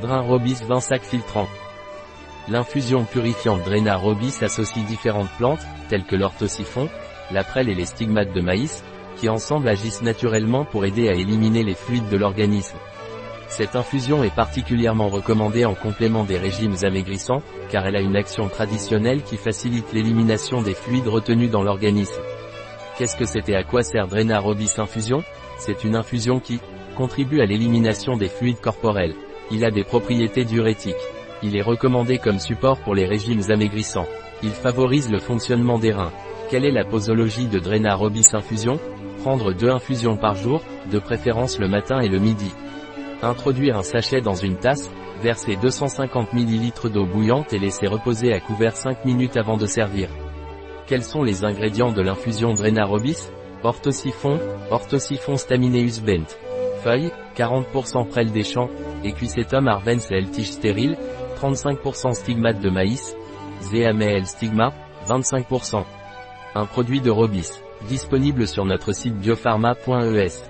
Drain Robis 20 sacs filtrants. L'infusion purifiante Drena Robis associe différentes plantes, telles que l'orthosiphon, la prêle et les stigmates de maïs, qui ensemble agissent naturellement pour aider à éliminer les fluides de l'organisme. Cette infusion est particulièrement recommandée en complément des régimes amaigrissants, car elle a une action traditionnelle qui facilite l'élimination des fluides retenus dans l'organisme. Qu'est-ce que et à quoi sert Drena Robis Infusion? C'est une infusion qui contribue à l'élimination des fluides corporels. Il a des propriétés diurétiques. Il est recommandé comme support pour les régimes amaigrissants. Il favorise le fonctionnement des reins. Quelle est la posologie de Drena Robis Infusion? Prendre deux infusions par jour, de préférence le matin et le midi. Introduire un sachet dans une tasse, verser 250 ml d'eau bouillante et laisser reposer à couvert 5 minutes avant de servir. Quels sont les ingrédients de l'infusion Drena Robis Orthosiphon, Orthosiphon stamineus bent. Feuilles, 40% prêle des champs, Equisetum arvens et tige stérile, 35% stigmate de maïs, Zeamel stigma, 25%. Un produit de Robis, disponible sur notre site biopharma.es.